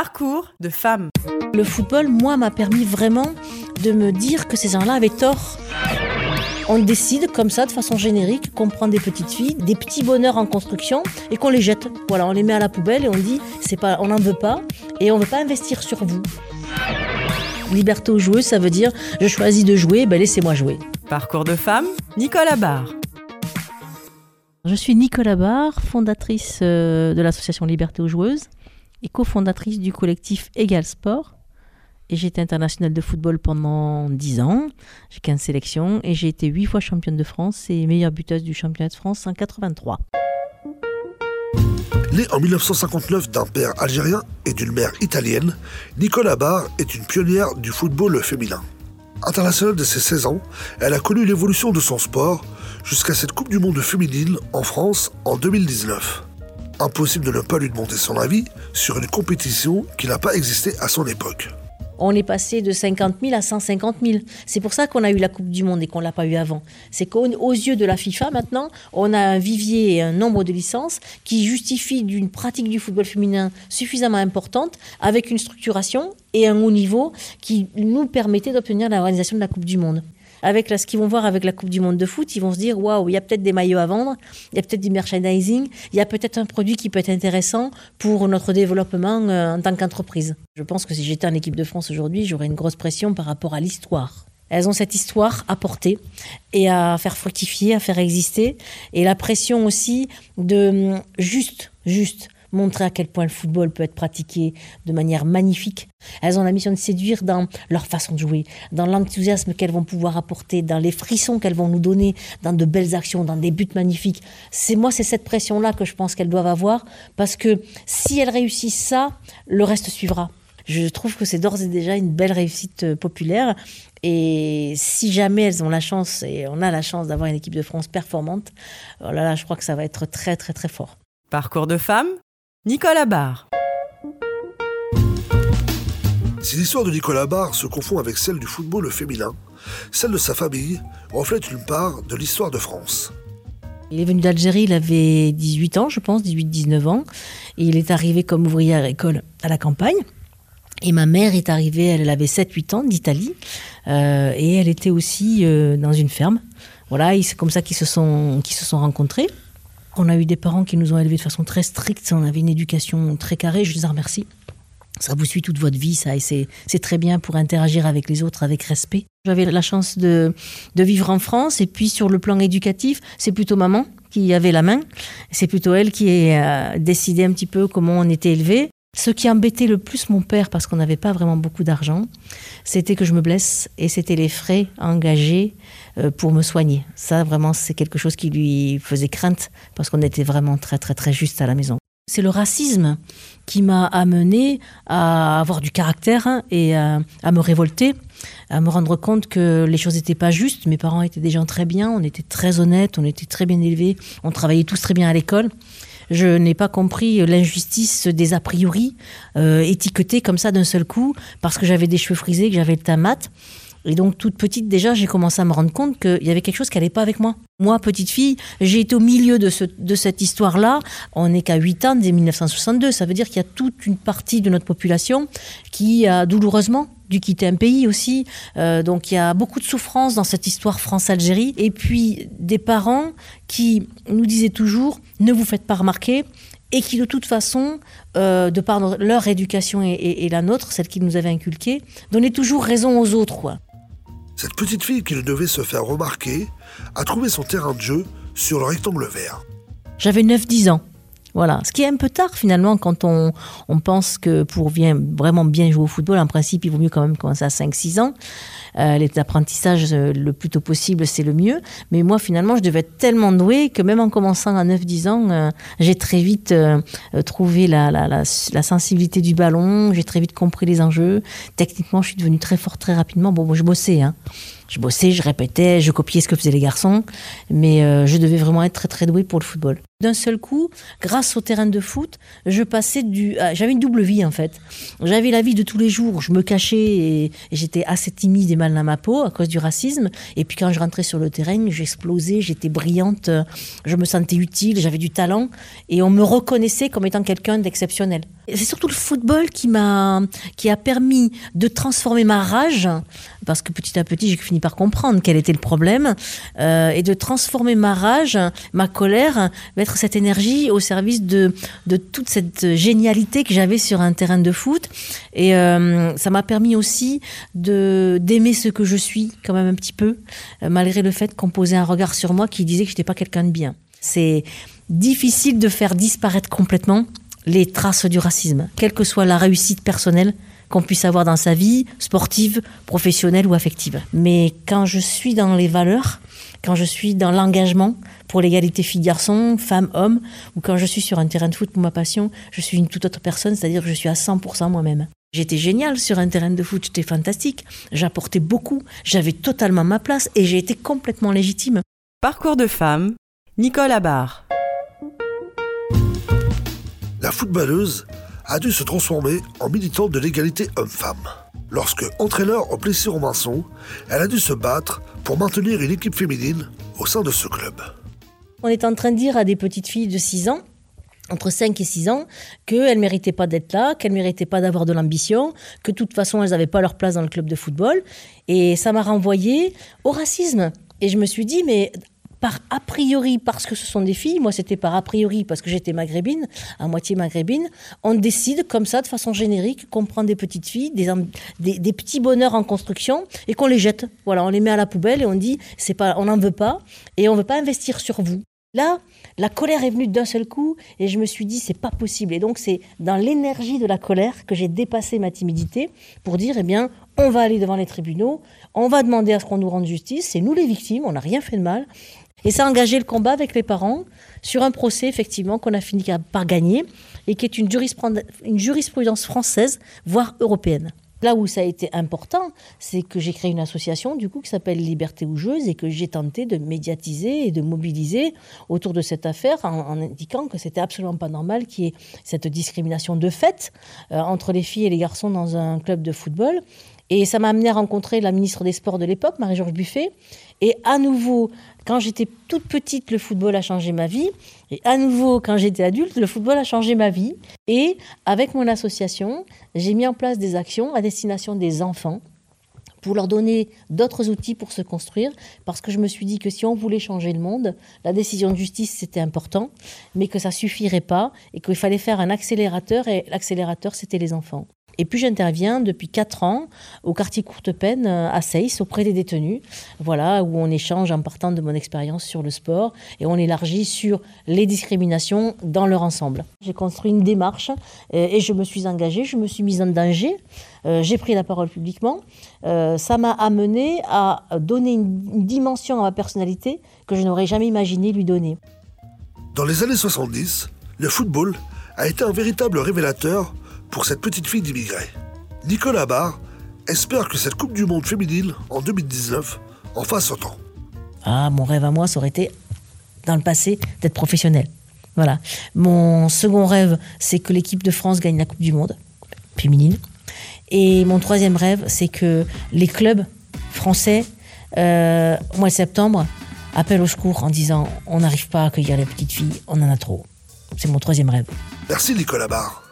Parcours de femmes. Le football, moi, m'a permis vraiment de me dire que ces gens-là avaient tort. On décide comme ça, de façon générique, qu'on prend des petites filles, des petits bonheurs en construction et qu'on les jette. Voilà, on les met à la poubelle et on dit, c'est pas, on n'en veut pas et on veut pas investir sur vous. Liberté aux joueuses, ça veut dire, je choisis de jouer, ben laissez-moi jouer. Parcours de femmes, Nicolas Barre. Je suis Nicolas Barre, fondatrice euh, de l'association Liberté aux joueuses et cofondatrice du collectif Égal Sport. J'ai été internationale de football pendant 10 ans. J'ai 15 sélections et j'ai été 8 fois championne de France et meilleure buteuse du championnat de France en 83. Née en 1959 d'un père algérien et d'une mère italienne, Nicolas Barre est une pionnière du football féminin. Internationale de ses 16 ans, elle a connu l'évolution de son sport jusqu'à cette Coupe du Monde féminine en France en 2019. Impossible de ne pas lui demander son avis sur une compétition qui n'a pas existé à son époque on est passé de 50 000 à 150 000. C'est pour ça qu'on a eu la Coupe du Monde et qu'on ne l'a pas eu avant. C'est qu'aux yeux de la FIFA, maintenant, on a un vivier et un nombre de licences qui justifient d'une pratique du football féminin suffisamment importante, avec une structuration et un haut niveau qui nous permettait d'obtenir l'organisation de la Coupe du Monde avec ce qu'ils vont voir avec la Coupe du Monde de foot, ils vont se dire waouh, il y a peut-être des maillots à vendre, il y a peut-être du merchandising, il y a peut-être un produit qui peut être intéressant pour notre développement euh, en tant qu'entreprise. Je pense que si j'étais en équipe de France aujourd'hui, j'aurais une grosse pression par rapport à l'histoire. Elles ont cette histoire à porter et à faire fructifier, à faire exister. Et la pression aussi de hum, juste, juste montrer à quel point le football peut être pratiqué de manière magnifique. Elles ont la mission de séduire dans leur façon de jouer, dans l'enthousiasme qu'elles vont pouvoir apporter, dans les frissons qu'elles vont nous donner, dans de belles actions, dans des buts magnifiques. C'est moi, c'est cette pression-là que je pense qu'elles doivent avoir, parce que si elles réussissent ça, le reste suivra. Je trouve que c'est d'ores et déjà une belle réussite euh, populaire. Et si jamais elles ont la chance, et on a la chance d'avoir une équipe de France performante, oh là je crois que ça va être très très très fort. Parcours de femmes, Nicolas Barre. Si l'histoire de Nicolas Barre se confond avec celle du football féminin, celle de sa famille reflète une part de l'histoire de France. Il est venu d'Algérie, il avait 18 ans, je pense, 18-19 ans. Et il est arrivé comme ouvrier agricole à la campagne. Et ma mère est arrivée, elle avait 7-8 ans d'Italie. Euh, et elle était aussi euh, dans une ferme. Voilà, c'est comme ça qu'ils se, sont, qu'ils se sont rencontrés. On a eu des parents qui nous ont élevés de façon très stricte. On avait une éducation très carrée. Je les en remercie. Ça vous suit toute votre vie, ça, et c'est très bien pour interagir avec les autres avec respect. J'avais la chance de, de vivre en France, et puis sur le plan éducatif, c'est plutôt maman qui avait la main. C'est plutôt elle qui a euh, décidé un petit peu comment on était élevé. Ce qui embêtait le plus mon père, parce qu'on n'avait pas vraiment beaucoup d'argent, c'était que je me blesse et c'était les frais engagés euh, pour me soigner. Ça, vraiment, c'est quelque chose qui lui faisait crainte parce qu'on était vraiment très, très, très juste à la maison. C'est le racisme qui m'a amené à avoir du caractère hein, et à, à, me révolter, à me rendre compte que les choses n'étaient pas justes. Mes parents étaient des gens très bien, on était très honnêtes, on était très bien élevés, on travaillait tous très bien à l'école. Je n'ai pas compris l'injustice des a priori euh, étiquetés comme ça d'un seul coup parce que j'avais des cheveux frisés, que j'avais le teint mat. Et donc, toute petite, déjà, j'ai commencé à me rendre compte qu'il y avait quelque chose qui n'allait pas avec moi. Moi, petite fille, j'ai été au milieu de, de cette histoire-là. On n'est qu'à 8 ans dès 1962. Ça veut dire qu'il y a toute une partie de notre population qui a douloureusement dû quitter un pays aussi. Euh, donc, il y a beaucoup de souffrance dans cette histoire France-Algérie. Et puis, des parents qui nous disaient toujours ne vous faites pas remarquer et qui de toute façon, euh, de par leur éducation et, et, la nôtre, celle qu'ils nous avaient inculquée, donnaient toujours raison aux autres. Quoi. Cette petite fille qui ne devait se faire remarquer a trouvé son terrain de jeu sur le rectangle vert. J'avais 9-10 ans. Voilà, ce qui est un peu tard finalement quand on, on pense que pour bien, vraiment bien jouer au football, en principe, il vaut mieux quand même commencer à 5-6 ans. Euh, L'apprentissage euh, le plus tôt possible, c'est le mieux. Mais moi, finalement, je devais être tellement douée que même en commençant à 9-10 ans, euh, j'ai très vite euh, trouvé la, la, la, la, sensibilité du ballon, j'ai très vite compris les enjeux. Techniquement, je suis devenue très forte très rapidement. Bon, moi, je bossais, hein. Je bossais, je répétais, je copiais ce que faisaient les garçons, mais euh, je devais vraiment être très très douée pour le football. D'un seul coup, grâce au terrain de foot, je passais du. ah, J'avais une double vie en fait. J'avais la vie de tous les jours, je me cachais et, et j'étais assez timide et mal dans ma peau à cause du racisme. Et puis quand je rentrais sur le terrain, j'explosais, j'étais brillante, je me sentais utile, j'avais du talent et on me reconnaissait comme étant quelqu'un d'exceptionnel. C'est surtout le football qui m'a, qui a permis de transformer ma rage, parce que petit à petit j'ai fini par comprendre quel était le problème, euh, et de transformer ma rage, ma colère, mettre cette énergie au service de, de toute cette génialité que j'avais sur un terrain de foot. Et euh, ça m'a permis aussi de d'aimer ce que je suis quand même un petit peu, malgré le fait qu'on posait un regard sur moi qui disait que je n'étais pas quelqu'un de bien. C'est difficile de faire disparaître complètement les traces du racisme, quelle que soit la réussite personnelle qu'on puisse avoir dans sa vie, sportive, professionnelle ou affective. Mais quand je suis dans les valeurs, quand je suis dans l'engagement pour l'égalité filles-garçons, femmes-hommes, ou quand je suis sur un terrain de foot pour ma passion, je suis une toute autre personne, c'est-à-dire que je suis à 100% moi-même. J'étais géniale sur un terrain de foot, j'étais fantastique, j'apportais beaucoup, j'avais totalement ma place et j'ai été complètement légitime. Parcours de femme, Nicole Abar. La footballeuse a dû se transformer en militante de l'égalité homme-femme. Lorsque entraîneur au Plessis Robinson, elle a dû se battre pour maintenir une équipe féminine au sein de ce club. On est en train de dire à des petites filles de 6 ans, entre 5 et 6 ans, qu'elles ne méritaient pas d'être là, qu'elles ne méritaient pas d'avoir de l'ambition, que de toute façon, elles n'avaient pas leur place dans le club de football. Et ça m'a renvoyé au racisme. Et je me suis dit, mais par a priori, parce que ce sont des filles, moi c'était par a priori parce que j'étais maghrébine, à moitié maghrébine, on décide comme ça, de façon générique, qu'on prend des petites filles, des, des, petits bonheurs en construction et qu'on les jette. Voilà, on les met à la poubelle et on dit, c'est pas, on n'en veut pas et on veut pas investir sur vous. Là, la colère est venue d'un seul coup et je me suis dit c'est pas possible. Et donc c'est dans l'énergie de la colère que j'ai dépassé ma timidité pour dire eh bien on va aller devant les tribunaux, on va demander à ce qu'on nous rende justice, c'est nous les victimes, on n'a rien fait de mal. Et ça a engagé le combat avec les parents sur un procès effectivement qu'on a fini par gagner et qui est une jurisprudence, française voire européenne. Là où ça a été important, c'est que j'ai créé une association du coup qui s'appelle Liberté ou Joueuse et que j'ai tenté de médiatiser et de mobiliser autour de cette affaire en, en indiquant que c'était absolument pas normal qu'il y ait cette discrimination de fait euh, entre les filles et les garçons dans un club de football. Et ça m'a amené à rencontrer la ministre des Sports de l'époque, Marie-Georges Buffet. Et à nouveau, quand j'étais toute petite, le football a changé ma vie. Et à nouveau, quand j'étais adulte, le football a changé ma vie. Et avec mon association, j'ai mis en place des actions à destination des enfants pour leur donner d'autres outils pour se construire, parce que je me suis dit que si on voulait changer le monde, la décision de justice, c'était important, mais que ça suffirait pas, et qu'il fallait faire un accélérateur, et l'accélérateur, c'était les enfants. Et puis j'interviens depuis 4 ans au quartier Courte Peine euh, à Seyss auprès des détenus, voilà où on échange en partant de mon expérience sur le sport et on élargit sur les discriminations dans leur ensemble. J'ai construit une démarche euh, et je me suis engagée, je me suis mise en danger, euh, j'ai pris la parole publiquement. Ça m'a amené à donner une dimension à ma personnalité que je n'aurais jamais imaginé lui donner. Dans les années 70, le football a été un véritable révélateur pour cette petite fille d'immigrés. Nicolas Barr espère que cette Coupe du Monde féminine en 2019 en fasse autant. Ah, mon rêve à moi, ça aurait été, dans le passé, d'être professionnel. Voilà. Mon second rêve, c'est que l'équipe de France gagne la Coupe du Monde féminine. Et mon troisième rêve, c'est que les clubs français, euh, au mois de septembre, appellent au secours en disant on n'arrive pas à accueillir les petites filles, on en a trop. C'est mon troisième rêve. Merci Nicolas Barr.